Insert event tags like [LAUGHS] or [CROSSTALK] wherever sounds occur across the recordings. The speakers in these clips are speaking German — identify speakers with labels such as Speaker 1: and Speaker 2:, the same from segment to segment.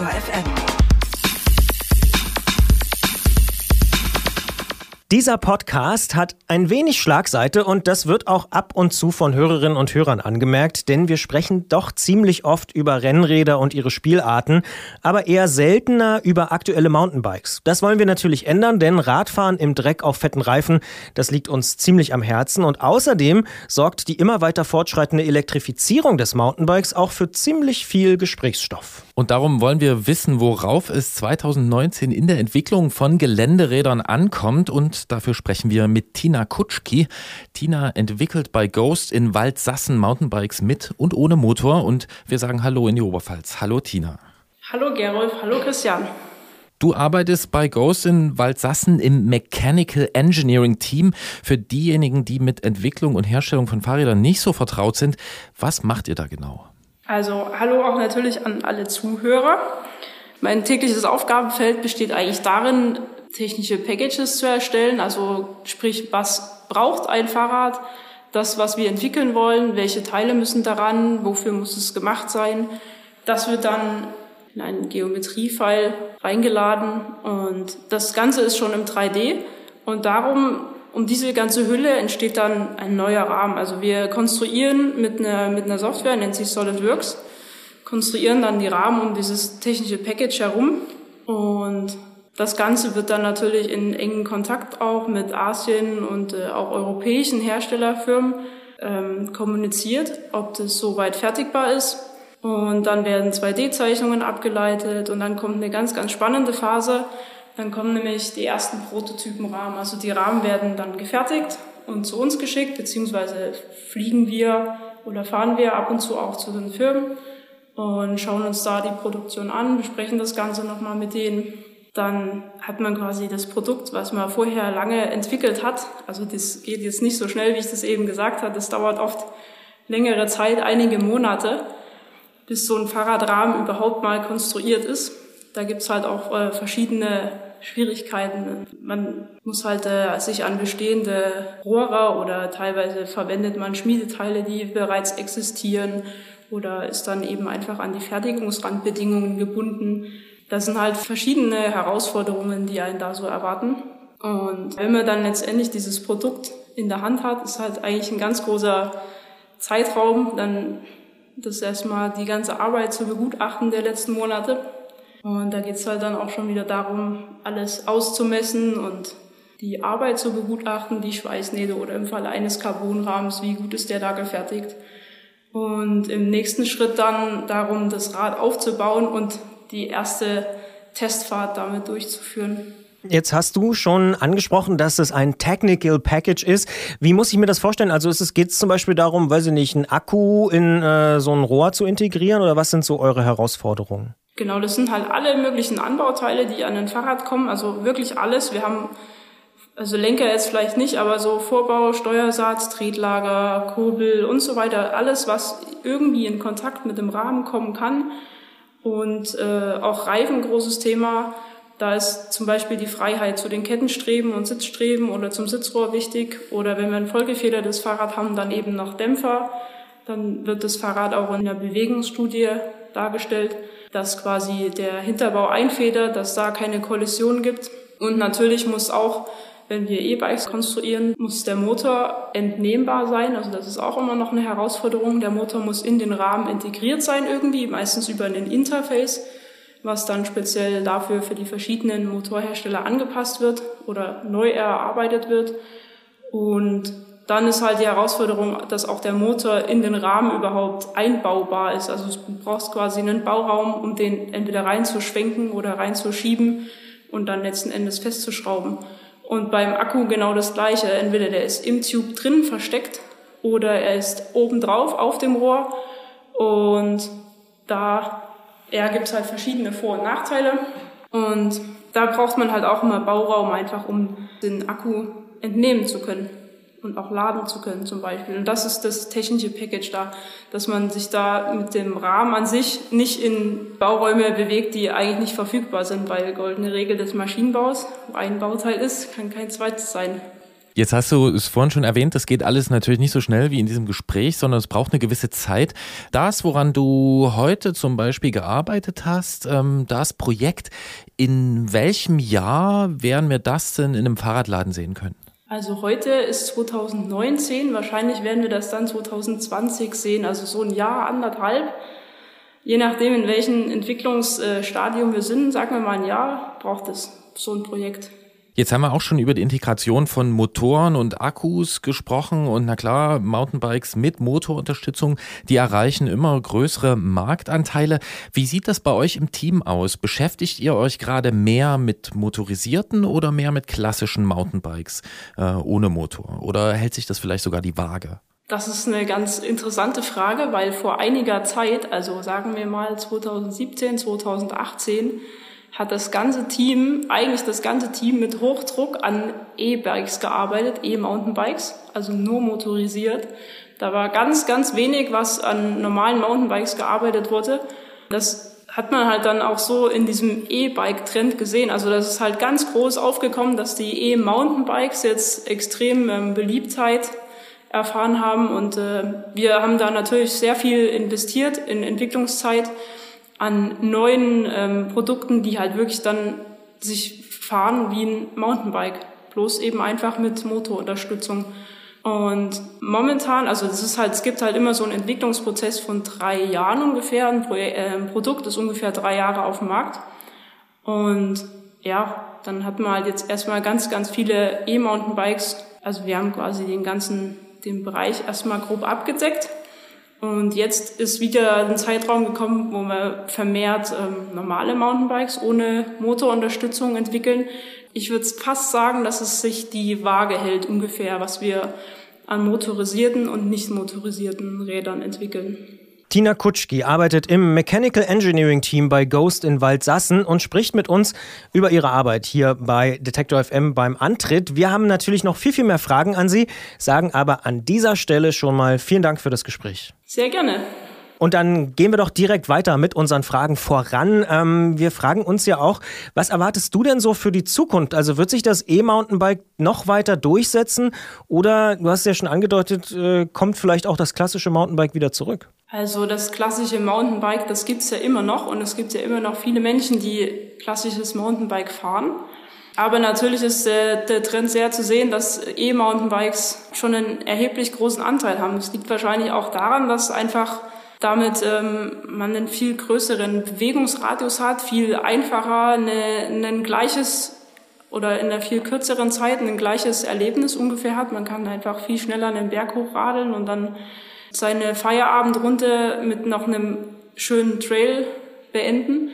Speaker 1: Detektor FM.
Speaker 2: Dieser Podcast hat ein wenig Schlagseite und das wird auch ab und zu von Hörerinnen und Hörern angemerkt, denn wir sprechen doch ziemlich oft über Rennräder und ihre Spielarten, aber eher seltener über aktuelle Mountainbikes. Das wollen wir natürlich ändern, denn Radfahren im Dreck auf fetten Reifen, das liegt uns ziemlich am Herzen und außerdem sorgt die immer weiter fortschreitende Elektrifizierung des Mountainbikes auch für ziemlich viel Gesprächsstoff.
Speaker 3: Und darum wollen wir wissen, worauf es 2019 in der Entwicklung von Geländerädern ankommt und dafür sprechen wir mit Tina Kutschki. Tina entwickelt bei Ghost in Waldsassen Mountainbikes mit und ohne Motor und wir sagen Hallo in die Oberpfalz. Hallo Tina.
Speaker 4: Hallo Gerolf, hallo Christian.
Speaker 3: Du arbeitest bei Ghost in Waldsassen im Mechanical Engineering Team. Für diejenigen, die mit Entwicklung und Herstellung von Fahrrädern nicht so vertraut sind, was macht ihr da genau?
Speaker 4: Also hallo auch natürlich an alle Zuhörer. Mein tägliches Aufgabenfeld besteht eigentlich darin, technische Packages zu erstellen, also sprich, was braucht ein Fahrrad, das, was wir entwickeln wollen, welche Teile müssen daran, wofür muss es gemacht sein. Das wird dann in einen Geometriefile reingeladen. Und das Ganze ist schon im 3D und darum, um diese ganze Hülle entsteht dann ein neuer Rahmen. Also wir konstruieren mit einer, mit einer Software, nennt sich SolidWorks, konstruieren dann die Rahmen um dieses technische Package herum und das Ganze wird dann natürlich in engen Kontakt auch mit Asien und äh, auch europäischen Herstellerfirmen ähm, kommuniziert, ob das soweit fertigbar ist. Und dann werden 2D-Zeichnungen abgeleitet und dann kommt eine ganz, ganz spannende Phase. Dann kommen nämlich die ersten Prototypenrahmen. Also die Rahmen werden dann gefertigt und zu uns geschickt, beziehungsweise fliegen wir oder fahren wir ab und zu auch zu den Firmen und schauen uns da die Produktion an, besprechen das Ganze nochmal mit denen dann hat man quasi das Produkt, was man vorher lange entwickelt hat. Also das geht jetzt nicht so schnell, wie ich das eben gesagt habe. Das dauert oft längere Zeit, einige Monate, bis so ein Fahrradrahmen überhaupt mal konstruiert ist. Da gibt's halt auch äh, verschiedene Schwierigkeiten. Man muss halt äh, sich an bestehende Rohre oder teilweise verwendet man Schmiedeteile, die bereits existieren oder ist dann eben einfach an die Fertigungsrandbedingungen gebunden. Das sind halt verschiedene Herausforderungen, die einen da so erwarten. Und wenn man dann letztendlich dieses Produkt in der Hand hat, ist halt eigentlich ein ganz großer Zeitraum, dann das erstmal die ganze Arbeit zu begutachten der letzten Monate. Und da geht's halt dann auch schon wieder darum, alles auszumessen und die Arbeit zu begutachten, die Schweißnähte oder im Fall eines Carbonrahmens, wie gut ist der da gefertigt. Und im nächsten Schritt dann darum, das Rad aufzubauen und die erste Testfahrt damit durchzuführen.
Speaker 2: Jetzt hast du schon angesprochen, dass es ein Technical Package ist. Wie muss ich mir das vorstellen? Also geht es zum Beispiel darum, weiß ich nicht, einen Akku in äh, so ein Rohr zu integrieren oder was sind so eure Herausforderungen?
Speaker 4: Genau, das sind halt alle möglichen Anbauteile, die an ein Fahrrad kommen. Also wirklich alles. Wir haben also Lenker jetzt vielleicht nicht, aber so Vorbau, Steuersatz, Tretlager, Kurbel und so weiter. Alles, was irgendwie in Kontakt mit dem Rahmen kommen kann, und äh, auch Reifen, großes Thema. Da ist zum Beispiel die Freiheit zu den Kettenstreben und Sitzstreben oder zum Sitzrohr wichtig. Oder wenn wir ein vollgefedertes Fahrrad haben, dann eben noch Dämpfer. Dann wird das Fahrrad auch in der Bewegungsstudie dargestellt, dass quasi der Hinterbau einfedert, dass da keine Kollision gibt. Und natürlich muss auch wenn wir E-Bikes konstruieren, muss der Motor entnehmbar sein. Also das ist auch immer noch eine Herausforderung. Der Motor muss in den Rahmen integriert sein irgendwie, meistens über ein Interface, was dann speziell dafür für die verschiedenen Motorhersteller angepasst wird oder neu erarbeitet wird. Und dann ist halt die Herausforderung, dass auch der Motor in den Rahmen überhaupt einbaubar ist. Also du brauchst quasi einen Bauraum, um den entweder reinzuschwenken oder reinzuschieben und dann letzten Endes festzuschrauben. Und beim Akku genau das gleiche. Entweder der ist im Tube drin versteckt oder er ist oben drauf auf dem Rohr. Und da ja, gibt es halt verschiedene Vor- und Nachteile. Und da braucht man halt auch immer Bauraum einfach, um den Akku entnehmen zu können und auch laden zu können zum Beispiel. Und das ist das technische Package da, dass man sich da mit dem Rahmen an sich nicht in Bauräume bewegt, die eigentlich nicht verfügbar sind, weil goldene Regel des Maschinenbaus, wo ein Bauteil ist, kann kein zweites sein.
Speaker 3: Jetzt hast du es vorhin schon erwähnt, das geht alles natürlich nicht so schnell wie in diesem Gespräch, sondern es braucht eine gewisse Zeit. Das, woran du heute zum Beispiel gearbeitet hast, ähm, das Projekt, in welchem Jahr werden wir das denn in einem Fahrradladen sehen können?
Speaker 4: Also heute ist 2019, wahrscheinlich werden wir das dann 2020 sehen, also so ein Jahr, anderthalb. Je nachdem, in welchem Entwicklungsstadium wir sind, sagen wir mal ein Jahr, braucht es so ein Projekt.
Speaker 3: Jetzt haben wir auch schon über die Integration von Motoren und Akkus gesprochen und na klar, Mountainbikes mit Motorunterstützung, die erreichen immer größere Marktanteile. Wie sieht das bei euch im Team aus? Beschäftigt ihr euch gerade mehr mit motorisierten oder mehr mit klassischen Mountainbikes äh, ohne Motor? Oder hält sich das vielleicht sogar die Waage?
Speaker 4: Das ist eine ganz interessante Frage, weil vor einiger Zeit, also sagen wir mal 2017, 2018, hat das ganze Team, eigentlich das ganze Team mit Hochdruck an E-Bikes gearbeitet, E-Mountainbikes, also nur motorisiert. Da war ganz, ganz wenig, was an normalen Mountainbikes gearbeitet wurde. Das hat man halt dann auch so in diesem E-Bike-Trend gesehen. Also das ist halt ganz groß aufgekommen, dass die E-Mountainbikes jetzt extrem ähm, Beliebtheit erfahren haben. Und äh, wir haben da natürlich sehr viel investiert in Entwicklungszeit an neuen ähm, Produkten, die halt wirklich dann sich fahren wie ein Mountainbike, bloß eben einfach mit Motorunterstützung. Und momentan, also es ist halt, es gibt halt immer so einen Entwicklungsprozess von drei Jahren ungefähr. Ein, Pro äh, Produkt ist ungefähr drei Jahre auf dem Markt. Und ja, dann hat man halt jetzt erstmal ganz, ganz viele E-Mountainbikes. Also wir haben quasi den ganzen, den Bereich erstmal grob abgedeckt. Und jetzt ist wieder ein Zeitraum gekommen, wo wir vermehrt ähm, normale Mountainbikes ohne Motorunterstützung entwickeln. Ich würde fast sagen, dass es sich die Waage hält ungefähr, was wir an motorisierten und nicht motorisierten Rädern entwickeln.
Speaker 2: Tina Kutschki arbeitet im Mechanical Engineering Team bei Ghost in Waldsassen und spricht mit uns über ihre Arbeit hier bei Detektor FM beim Antritt. Wir haben natürlich noch viel, viel mehr Fragen an Sie, sagen aber an dieser Stelle schon mal vielen Dank für das Gespräch.
Speaker 4: Sehr gerne.
Speaker 2: Und dann gehen wir doch direkt weiter mit unseren Fragen voran. Ähm, wir fragen uns ja auch, was erwartest du denn so für die Zukunft? Also wird sich das E-Mountainbike noch weiter durchsetzen? Oder, du hast ja schon angedeutet, äh, kommt vielleicht auch das klassische Mountainbike wieder zurück?
Speaker 4: Also das klassische Mountainbike, das gibt's ja immer noch und es gibt ja immer noch viele Menschen, die klassisches Mountainbike fahren. Aber natürlich ist der, der Trend sehr zu sehen, dass E-Mountainbikes schon einen erheblich großen Anteil haben. Das liegt wahrscheinlich auch daran, dass einfach damit ähm, man einen viel größeren Bewegungsradius hat, viel einfacher eine, ein gleiches oder in einer viel kürzeren Zeit ein gleiches Erlebnis ungefähr hat. Man kann einfach viel schneller einen Berg hochradeln und dann seine Feierabendrunde mit noch einem schönen Trail beenden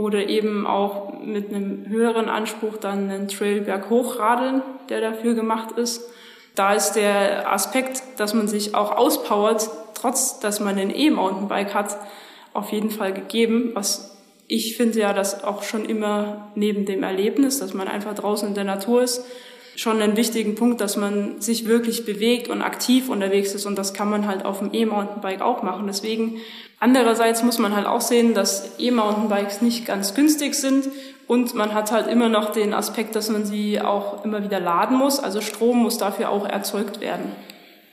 Speaker 4: oder eben auch mit einem höheren Anspruch dann einen Trail berghoch radeln, der dafür gemacht ist. Da ist der Aspekt, dass man sich auch auspowert, trotz dass man ein E-Mountainbike hat, auf jeden Fall gegeben. Was ich finde ja, dass auch schon immer neben dem Erlebnis, dass man einfach draußen in der Natur ist, schon einen wichtigen Punkt, dass man sich wirklich bewegt und aktiv unterwegs ist. Und das kann man halt auf dem E-Mountainbike auch machen. Deswegen andererseits muss man halt auch sehen, dass E-Mountainbikes nicht ganz günstig sind. Und man hat halt immer noch den Aspekt, dass man sie auch immer wieder laden muss. Also Strom muss dafür auch erzeugt werden.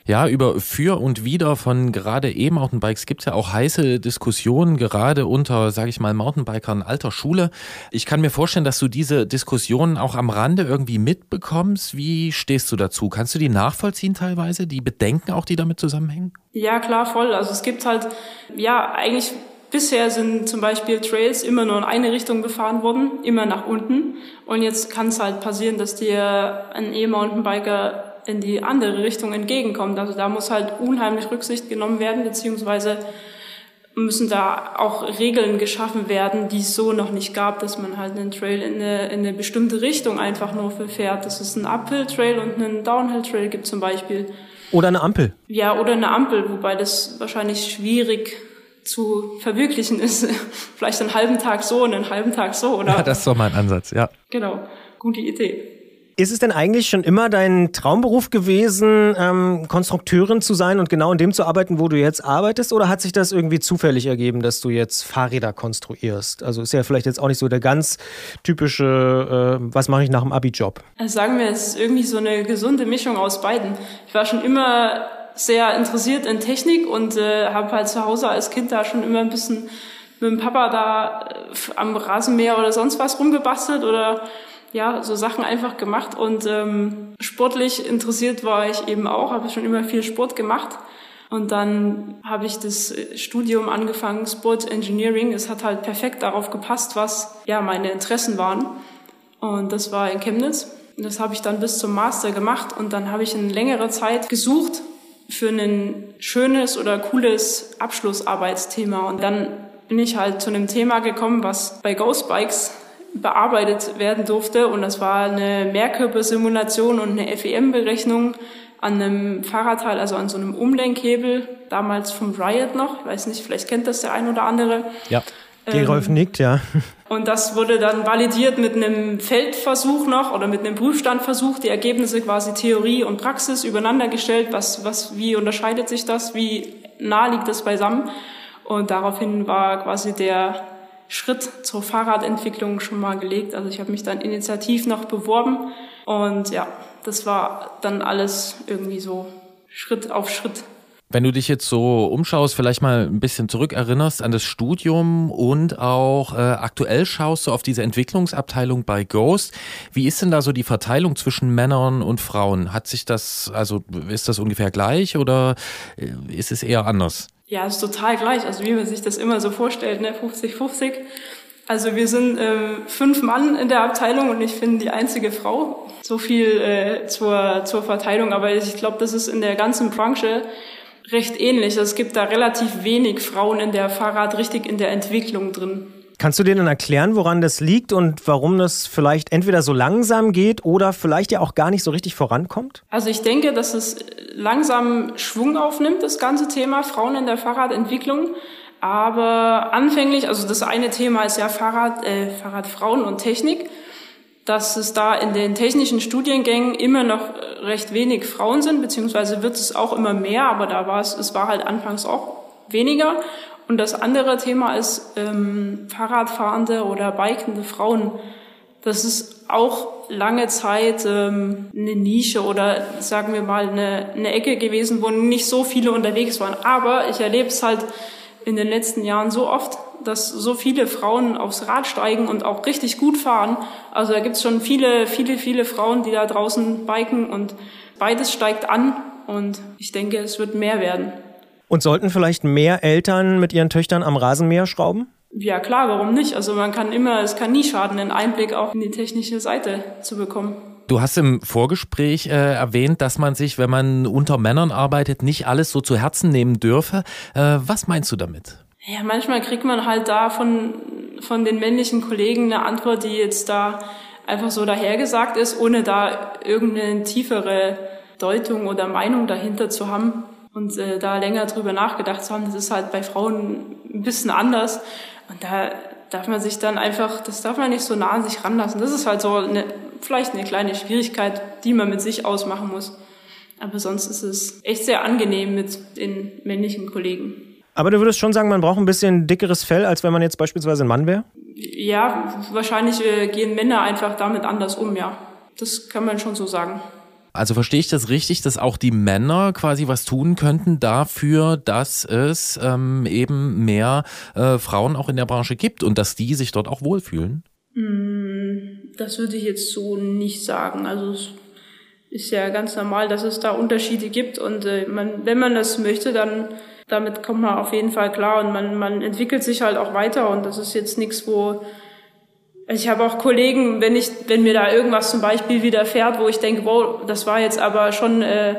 Speaker 3: Ja, über Für und Wider von gerade E-Mountainbikes gibt es ja auch heiße Diskussionen, gerade unter, sage ich mal, Mountainbikern alter Schule. Ich kann mir vorstellen, dass du diese Diskussionen auch am Rande irgendwie mitbekommst. Wie stehst du dazu? Kannst du die nachvollziehen teilweise, die Bedenken auch, die damit zusammenhängen?
Speaker 4: Ja, klar, voll. Also es gibt halt, ja, eigentlich Bisher sind zum Beispiel Trails immer nur in eine Richtung befahren worden, immer nach unten. Und jetzt kann es halt passieren, dass dir ein E-Mountainbiker in die andere Richtung entgegenkommt. Also da muss halt unheimlich Rücksicht genommen werden, beziehungsweise müssen da auch Regeln geschaffen werden, die es so noch nicht gab, dass man halt einen Trail in eine, in eine bestimmte Richtung einfach nur verfährt. Das ist ein Uphill-Trail und einen Downhill-Trail gibt zum Beispiel.
Speaker 2: Oder eine Ampel.
Speaker 4: Ja, oder eine Ampel, wobei das wahrscheinlich schwierig zu verwirklichen ist. [LAUGHS] Vielleicht einen halben Tag so und einen halben Tag so, oder?
Speaker 3: Ja, das ist doch mein Ansatz, ja.
Speaker 4: Genau, gute Idee.
Speaker 2: Ist es denn eigentlich schon immer dein Traumberuf gewesen, ähm, Konstrukteurin zu sein und genau in dem zu arbeiten, wo du jetzt arbeitest? Oder hat sich das irgendwie zufällig ergeben, dass du jetzt Fahrräder konstruierst? Also ist ja vielleicht jetzt auch nicht so der ganz typische, äh, was mache ich nach dem Abi-Job?
Speaker 4: Also sagen wir, es ist irgendwie so eine gesunde Mischung aus beiden. Ich war schon immer sehr interessiert in Technik und äh, habe halt zu Hause als Kind da schon immer ein bisschen mit dem Papa da äh, am Rasenmäher oder sonst was rumgebastelt oder ja, so Sachen einfach gemacht und ähm, sportlich interessiert war ich eben auch, habe schon immer viel Sport gemacht. Und dann habe ich das Studium angefangen, Sport Engineering. Es hat halt perfekt darauf gepasst, was ja meine Interessen waren. Und das war in Chemnitz. Und das habe ich dann bis zum Master gemacht. Und dann habe ich eine längere Zeit gesucht für ein schönes oder cooles Abschlussarbeitsthema. Und dann bin ich halt zu einem Thema gekommen, was bei Ghost Bikes bearbeitet werden durfte. Und das war eine Mehrkörpersimulation und eine FEM-Berechnung an einem Fahrradteil, also an so einem Umlenkhebel, damals vom Riot noch. Ich weiß nicht, vielleicht kennt das der ein oder andere.
Speaker 2: Ja. Gerolf ähm, nickt, ja. [LAUGHS]
Speaker 4: Und das wurde dann validiert mit einem Feldversuch noch oder mit einem Prüfstandversuch, die Ergebnisse quasi Theorie und Praxis übereinander gestellt. Was, was, wie unterscheidet sich das? Wie nah liegt das beisammen? Und daraufhin war quasi der Schritt zur Fahrradentwicklung schon mal gelegt. Also ich habe mich dann initiativ noch beworben und ja, das war dann alles irgendwie so Schritt auf Schritt.
Speaker 3: Wenn du dich jetzt so umschaust, vielleicht mal ein bisschen zurückerinnerst an das Studium und auch äh, aktuell schaust du auf diese Entwicklungsabteilung bei Ghost. Wie ist denn da so die Verteilung zwischen Männern und Frauen? Hat sich das, also ist das ungefähr gleich oder äh, ist es eher anders?
Speaker 4: Ja, ist total gleich. Also wie man sich das immer so vorstellt, ne, 50-50. Also wir sind äh, fünf Mann in der Abteilung und ich bin die einzige Frau. So viel äh, zur, zur Verteilung, aber ich glaube, das ist in der ganzen Branche recht ähnlich. Es gibt da relativ wenig Frauen in der Fahrrad richtig in der Entwicklung drin.
Speaker 2: Kannst du dir dann erklären, woran das liegt und warum das vielleicht entweder so langsam geht oder vielleicht ja auch gar nicht so richtig vorankommt?
Speaker 4: Also ich denke, dass es langsam Schwung aufnimmt, das ganze Thema Frauen in der Fahrradentwicklung. Aber anfänglich, also das eine Thema ist ja Fahrrad, äh, Fahrradfrauen und Technik, dass es da in den technischen Studiengängen immer noch recht wenig Frauen sind, beziehungsweise wird es auch immer mehr, aber da war es, es war halt anfangs auch weniger. Und das andere Thema ist ähm, Fahrradfahrende oder bikende Frauen. Das ist auch lange Zeit ähm, eine Nische oder sagen wir mal eine, eine Ecke gewesen, wo nicht so viele unterwegs waren. Aber ich erlebe es halt in den letzten Jahren so oft, dass so viele Frauen aufs Rad steigen und auch richtig gut fahren. Also da gibt's schon viele, viele, viele Frauen, die da draußen biken und beides steigt an und ich denke, es wird mehr werden.
Speaker 2: Und sollten vielleicht mehr Eltern mit ihren Töchtern am Rasenmäher schrauben?
Speaker 4: Ja klar, warum nicht? Also man kann immer, es kann nie schaden, einen Einblick auch in die technische Seite zu bekommen.
Speaker 3: Du hast im Vorgespräch äh, erwähnt, dass man sich, wenn man unter Männern arbeitet, nicht alles so zu Herzen nehmen dürfe. Äh, was meinst du damit?
Speaker 4: Ja, manchmal kriegt man halt da von, von den männlichen Kollegen eine Antwort, die jetzt da einfach so dahergesagt ist, ohne da irgendeine tiefere Deutung oder Meinung dahinter zu haben und äh, da länger drüber nachgedacht zu haben, das ist halt bei Frauen ein bisschen anders. Und da darf man sich dann einfach, das darf man nicht so nah an sich ranlassen. Das ist halt so eine, vielleicht eine kleine Schwierigkeit, die man mit sich ausmachen muss. Aber sonst ist es echt sehr angenehm mit den männlichen Kollegen.
Speaker 2: Aber du würdest schon sagen, man braucht ein bisschen dickeres Fell, als wenn man jetzt beispielsweise ein Mann wäre?
Speaker 4: Ja, wahrscheinlich äh, gehen Männer einfach damit anders um, ja. Das kann man schon so sagen.
Speaker 3: Also verstehe ich das richtig, dass auch die Männer quasi was tun könnten dafür, dass es ähm, eben mehr äh, Frauen auch in der Branche gibt und dass die sich dort auch wohlfühlen?
Speaker 4: Mm, das würde ich jetzt so nicht sagen. Also es ist ja ganz normal, dass es da Unterschiede gibt und äh, man, wenn man das möchte, dann damit kommt man auf jeden Fall klar und man, man entwickelt sich halt auch weiter und das ist jetzt nichts, wo ich habe auch Kollegen, wenn ich, wenn mir da irgendwas zum Beispiel widerfährt, wo ich denke, wow, das war jetzt aber schon, äh,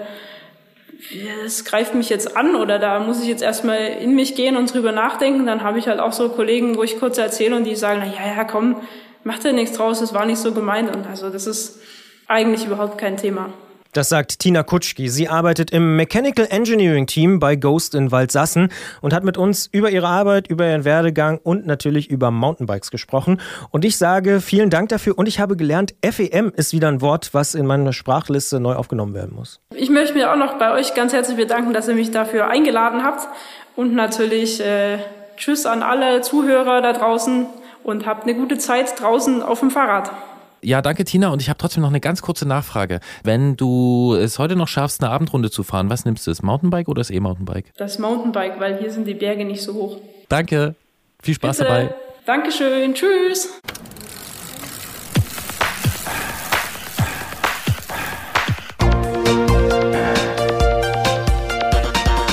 Speaker 4: das greift mich jetzt an oder da muss ich jetzt erstmal in mich gehen und drüber nachdenken, dann habe ich halt auch so Kollegen, wo ich kurz erzähle und die sagen, na ja, ja, komm, mach dir nichts draus, das war nicht so gemeint und also das ist eigentlich überhaupt kein Thema.
Speaker 2: Das sagt Tina Kutschki. Sie arbeitet im Mechanical Engineering Team bei Ghost in Waldsassen und hat mit uns über ihre Arbeit, über ihren Werdegang und natürlich über Mountainbikes gesprochen. Und ich sage vielen Dank dafür und ich habe gelernt, FEM ist wieder ein Wort, was in meine Sprachliste neu aufgenommen werden muss.
Speaker 4: Ich möchte mich auch noch bei euch ganz herzlich bedanken, dass ihr mich dafür eingeladen habt und natürlich äh, Tschüss an alle Zuhörer da draußen und habt eine gute Zeit draußen auf dem Fahrrad.
Speaker 3: Ja, danke Tina. Und ich habe trotzdem noch eine ganz kurze Nachfrage. Wenn du es heute noch schaffst, eine Abendrunde zu fahren, was nimmst du? Das Mountainbike oder das E-Mountainbike?
Speaker 4: Das Mountainbike, weil hier sind die Berge nicht so hoch.
Speaker 3: Danke. Viel Spaß Bitte. dabei.
Speaker 4: Dankeschön. Tschüss.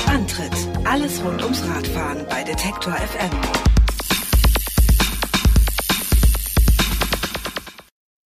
Speaker 1: Antritt. Alles rund ums Radfahren bei Detektor FM.